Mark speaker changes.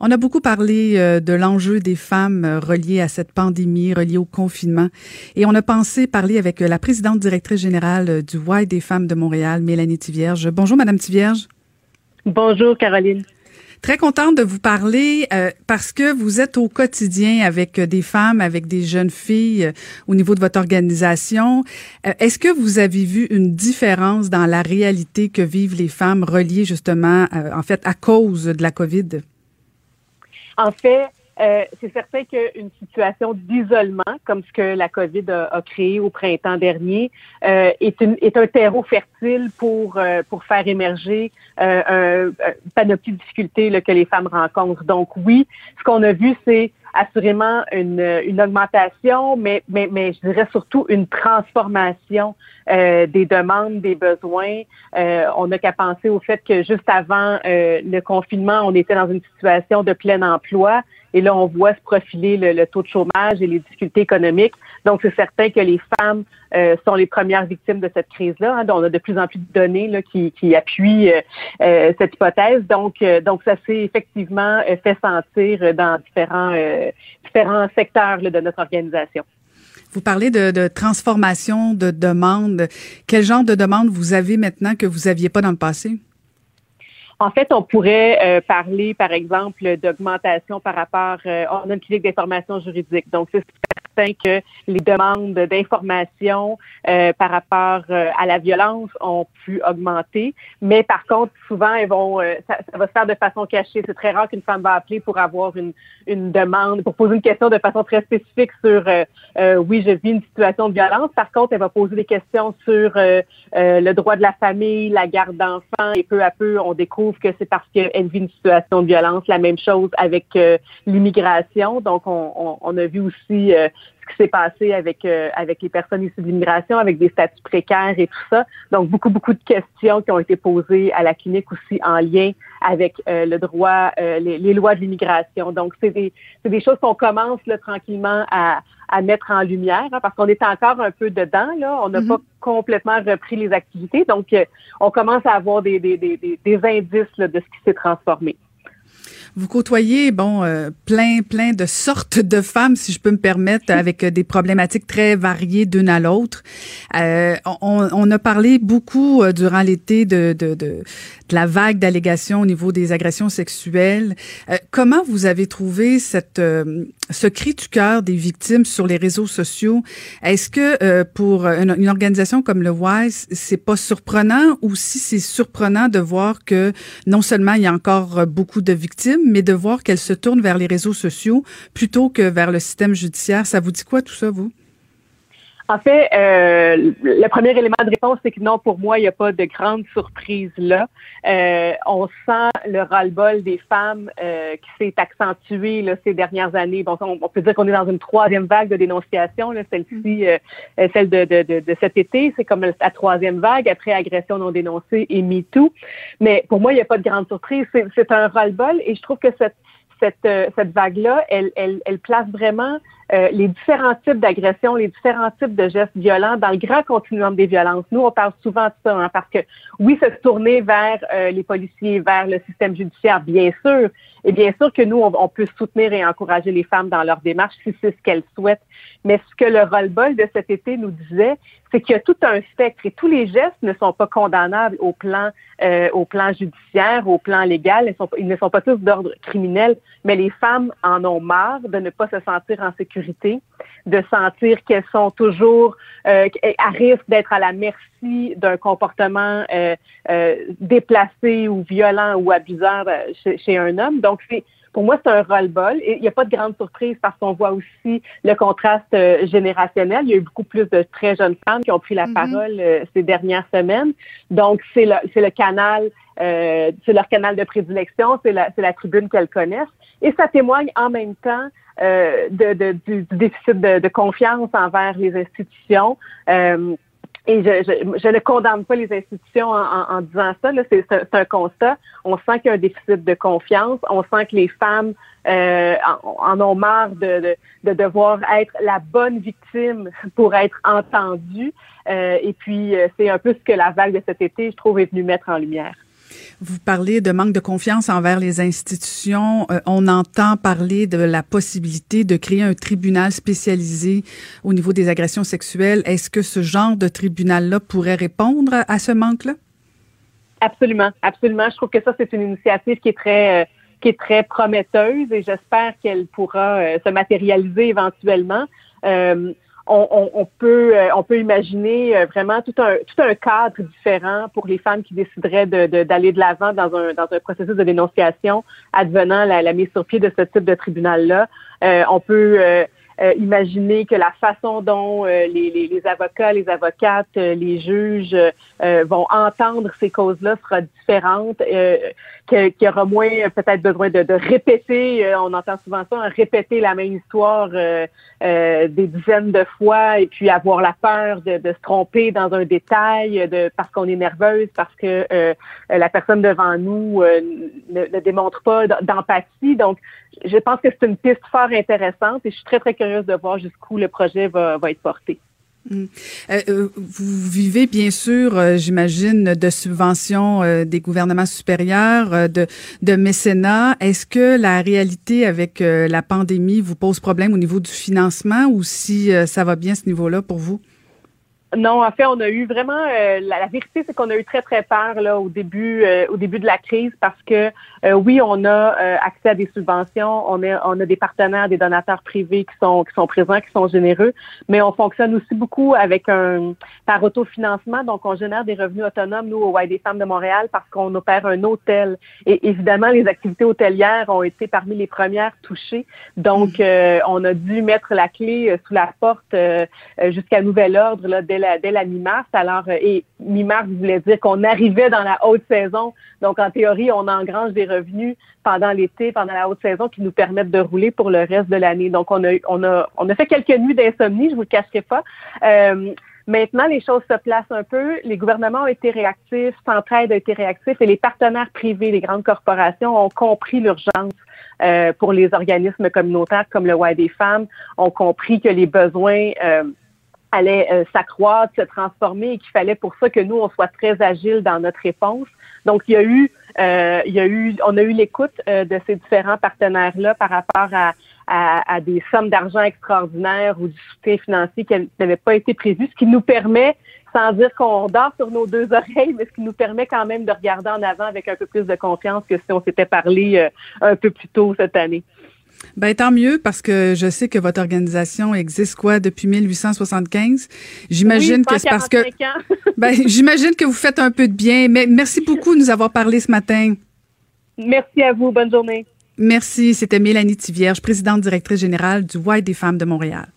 Speaker 1: On a beaucoup parlé euh, de l'enjeu des femmes euh, reliées à cette pandémie, reliées au confinement. Et on a pensé parler avec euh, la présidente directrice générale du Y des femmes de Montréal, Mélanie Tivierge. Bonjour, Madame Tivierge.
Speaker 2: Bonjour, Caroline.
Speaker 1: Très contente de vous parler parce que vous êtes au quotidien avec des femmes, avec des jeunes filles au niveau de votre organisation. Est-ce que vous avez vu une différence dans la réalité que vivent les femmes reliées justement, en fait, à cause de la COVID?
Speaker 2: En fait, euh, c'est certain qu'une situation d'isolement, comme ce que la COVID a, créé au printemps dernier, euh, est, une, est, un terreau fertile pour euh, pour faire émerger un, panoplie de difficultés là, que les femmes rencontrent. Donc oui, ce qu'on a vu, c'est assurément une, une augmentation, mais, mais, mais je dirais surtout une transformation euh, des demandes, des besoins. Euh, on n'a qu'à penser au fait que juste avant euh, le confinement, on était dans une situation de plein emploi. Et là, on voit se profiler le, taux de chômage et les difficultés économiques. Donc, c'est certain que les femmes euh, sont les premières victimes de cette crise-là. Hein, on a de plus en plus de données là, qui, qui appuient euh, euh, cette hypothèse. Donc, donc ça s'est effectivement fait sentir dans différents, différents secteurs de notre organisation.
Speaker 1: Vous parlez de, de, transformation de demande. Quel genre de demande vous avez maintenant que vous n'aviez pas dans le passé?
Speaker 2: En fait, on pourrait euh, parler, par exemple, d'augmentation par rapport, euh, on a une clinique d'information juridique. Donc, c'est que les demandes d'information euh, par rapport euh, à la violence ont pu augmenter. Mais par contre, souvent, elles vont, euh, ça, va se faire de façon cachée. C'est très rare qu'une femme va appeler pour avoir une, une demande, pour poser une question de façon très spécifique sur oui, je vis une situation de violence. Par contre, elle va poser des questions sur le droit de la famille, la garde d'enfants, et peu à peu, on découvre que c'est parce qu'elle vit une situation de violence. La même chose avec l'immigration. Donc, on, on, on, a vu aussi ce qui s'est passé avec euh, avec les personnes issues de l'immigration, avec des statuts précaires et tout ça. Donc beaucoup beaucoup de questions qui ont été posées à la clinique aussi en lien avec euh, le droit, euh, les, les, lois de l'immigration. Donc c'est des c'est des choses qu'on commence là, tranquillement à à mettre en lumière hein, parce qu'on est encore un peu dedans là, on n'a mm-hmm. pas complètement repris les activités, donc on commence à avoir des des, des, des indices là, de ce qui s'est transformé.
Speaker 1: Vous côtoyez, bon, euh, plein, plein de sortes de femmes, si je peux me permettre, avec des problématiques très variées d'une à l'autre. Euh, on, on, a parlé beaucoup euh, durant l'été de, de, de, de, la vague d'allégations au niveau des agressions sexuelles. Euh, comment vous avez trouvé cette, ce cri du cœur des victimes sur les réseaux sociaux? Est-ce que pour une, une, organisation comme le WISE, c'est pas surprenant ou si c'est surprenant de voir que non seulement il y a encore beaucoup de victimes, mais de voir qu'elle se tourne vers les réseaux sociaux plutôt que vers le système judiciaire? Ça vous dit quoi tout ça, vous?
Speaker 2: En fait, euh, le premier élément de réponse, c'est que non, pour moi, il n'y a pas de grande surprise là. Euh, on sent le ras-le-bol des femmes euh, qui s'est accentué là, ces dernières années. Bon, on, peut dire qu'on est dans une troisième vague de dénonciation, celle-ci, euh, celle de, de, de, de, cet été, c'est comme la troisième vague après agression non dénoncée et MeToo. Mais pour moi, il n'y a pas de grande surprise. C'est un ras-le-bol et je trouve que cette cette, euh, cette vague-là, elle, elle, elle, place vraiment euh, les différents types d'agressions, les différents types de gestes violents dans le grand continuum des violences. Nous, on parle souvent de ça, hein, parce que oui, se tourner vers euh, les policiers, vers le système judiciaire, bien sûr, et bien sûr que nous, on, peut soutenir et encourager les femmes dans leur démarche si c'est ce qu'elles souhaitent. Mais ce que le roll-ball de cet été nous disait, c'est qu'il y a tout un spectre et tous les gestes ne sont pas condamnables au plan, euh, au plan judiciaire, au plan légal. Ils, ne sont pas tous d'ordre criminel, mais les femmes en ont marre de ne pas se sentir en sécurité, de sentir qu'elles sont toujours euh, à risque d'être à la merci d'un comportement euh, euh, déplacé ou violent ou abuseur chez, un homme. Donc, c'est pour moi, c'est un roll-ball. Il n'y a pas de grande surprise parce qu'on voit aussi le contraste euh, générationnel. Il y a eu beaucoup plus de très jeunes femmes qui ont pris la mm-hmm. parole euh, ces dernières semaines. Donc, c'est le, c'est le canal, euh, c'est leur canal de prédilection, c'est la, c'est la tribune qu'elles connaissent. Et ça témoigne en même temps de, de, du, déficit de, de, confiance envers les institutions. Et je, je, je, ne condamne pas les institutions en, en, disant ça. C'est, c'est un constat. On sent qu'il y a un déficit de confiance. On sent que les femmes euh, en, ont marre de, de, de, devoir être la bonne victime pour être entendues. Euh, et puis, euh, c'est un peu ce que la vague de cet été, je trouve, est venue mettre en lumière.
Speaker 1: Vous parlez de manque de confiance envers les institutions. Euh, on entend parler de la possibilité de créer un tribunal spécialisé au niveau des agressions sexuelles. Est-ce que ce genre de tribunal-là pourrait répondre à ce manque-là?
Speaker 2: Absolument, absolument. Je trouve que ça, c'est une initiative qui est très... Euh, qui est très prometteuse et j'espère qu'elle pourra euh, se matérialiser éventuellement. On, peut euh, on peut imaginer euh, vraiment tout un tout un cadre différent pour les femmes qui décideraient d'aller de, l'avant dans un dans un processus de dénonciation advenant la, la mise sur pied de ce type de tribunal là. Euh, on peut imaginer que la façon dont les, les, les, avocats, les avocates, les juges vont entendre ces causes-là sera différente qu'il y aura moins euh, peut-être besoin de, de répéter, euh, on entend souvent ça, hein, répéter la même histoire euh, des dizaines de fois et puis avoir la peur de, de se tromper dans un détail de parce qu'on est nerveuse, parce que la personne devant nous ne, ne, démontre pas d'empathie. Donc, je pense que c'est une piste fort intéressante et je suis très, très curieuse de voir jusqu'où le projet va, va être porté.
Speaker 1: Mm. Euh, euh, vous vivez bien sûr, euh, j'imagine, de subventions des gouvernements supérieurs, de, de mécénat. Est-ce que la réalité avec la pandémie vous pose problème au niveau du financement ou si ça va bien ce niveau-là pour vous?
Speaker 2: Non, en fait, on a eu vraiment euh, la, vérité, c'est qu'on a eu très très peur là au début euh, au début de la crise parce que euh, oui, on a accès à des subventions, on a on a des partenaires, des donateurs privés qui sont qui sont présents, qui sont généreux, mais on fonctionne aussi beaucoup avec un par autofinancement, donc on génère des revenus autonomes nous au Y des femmes de Montréal parce qu'on opère un hôtel. Et évidemment les activités hôtelières ont été parmi les premières touchées, donc mm. on a dû mettre la clé sous la porte jusqu'à nouvel ordre là dès la, mi-mars. Alors, euh, et mi-mars voulait dire qu'on arrivait dans la haute saison. Donc, en théorie, on engrange des revenus pendant l'été, pendant la haute saison, qui nous permettent de rouler pour le reste de l'année. Donc, on a, on a, on a fait quelques nuits d'insomnie, je vous le cacherai pas. Euh, maintenant, les choses se placent un peu. Les gouvernements ont été réactifs, Centraide a été réactif et les partenaires privés, les grandes corporations ont compris l'urgence euh, pour les organismes communautaires comme le Y des femmes, ont compris que les besoins allait euh, s'accroître, se transformer et qu'il fallait pour ça que nous, on soit très agile dans notre réponse. Donc, il y a eu, euh, il y a eu, on a eu l'écoute euh, de ces différents partenaires-là par rapport à, à, des sommes d'argent extraordinaires ou du soutien financier qui n'avaient pas été prévu, ce qui nous permet, sans dire qu'on dort sur nos deux oreilles, mais ce qui nous permet quand même de regarder en avant avec un peu plus de confiance que si on s'était parlé un peu plus tôt cette année.
Speaker 1: Ben tant mieux parce que je sais que votre organisation existe quoi depuis 1875. J'imagine que c'est parce que ben j'imagine que vous faites un peu de bien. Mais merci beaucoup de nous avoir parlé ce matin.
Speaker 2: Merci à vous. Bonne journée.
Speaker 1: Merci. C'était Mélanie Tivierge, présidente directrice générale du White des femmes de Montréal.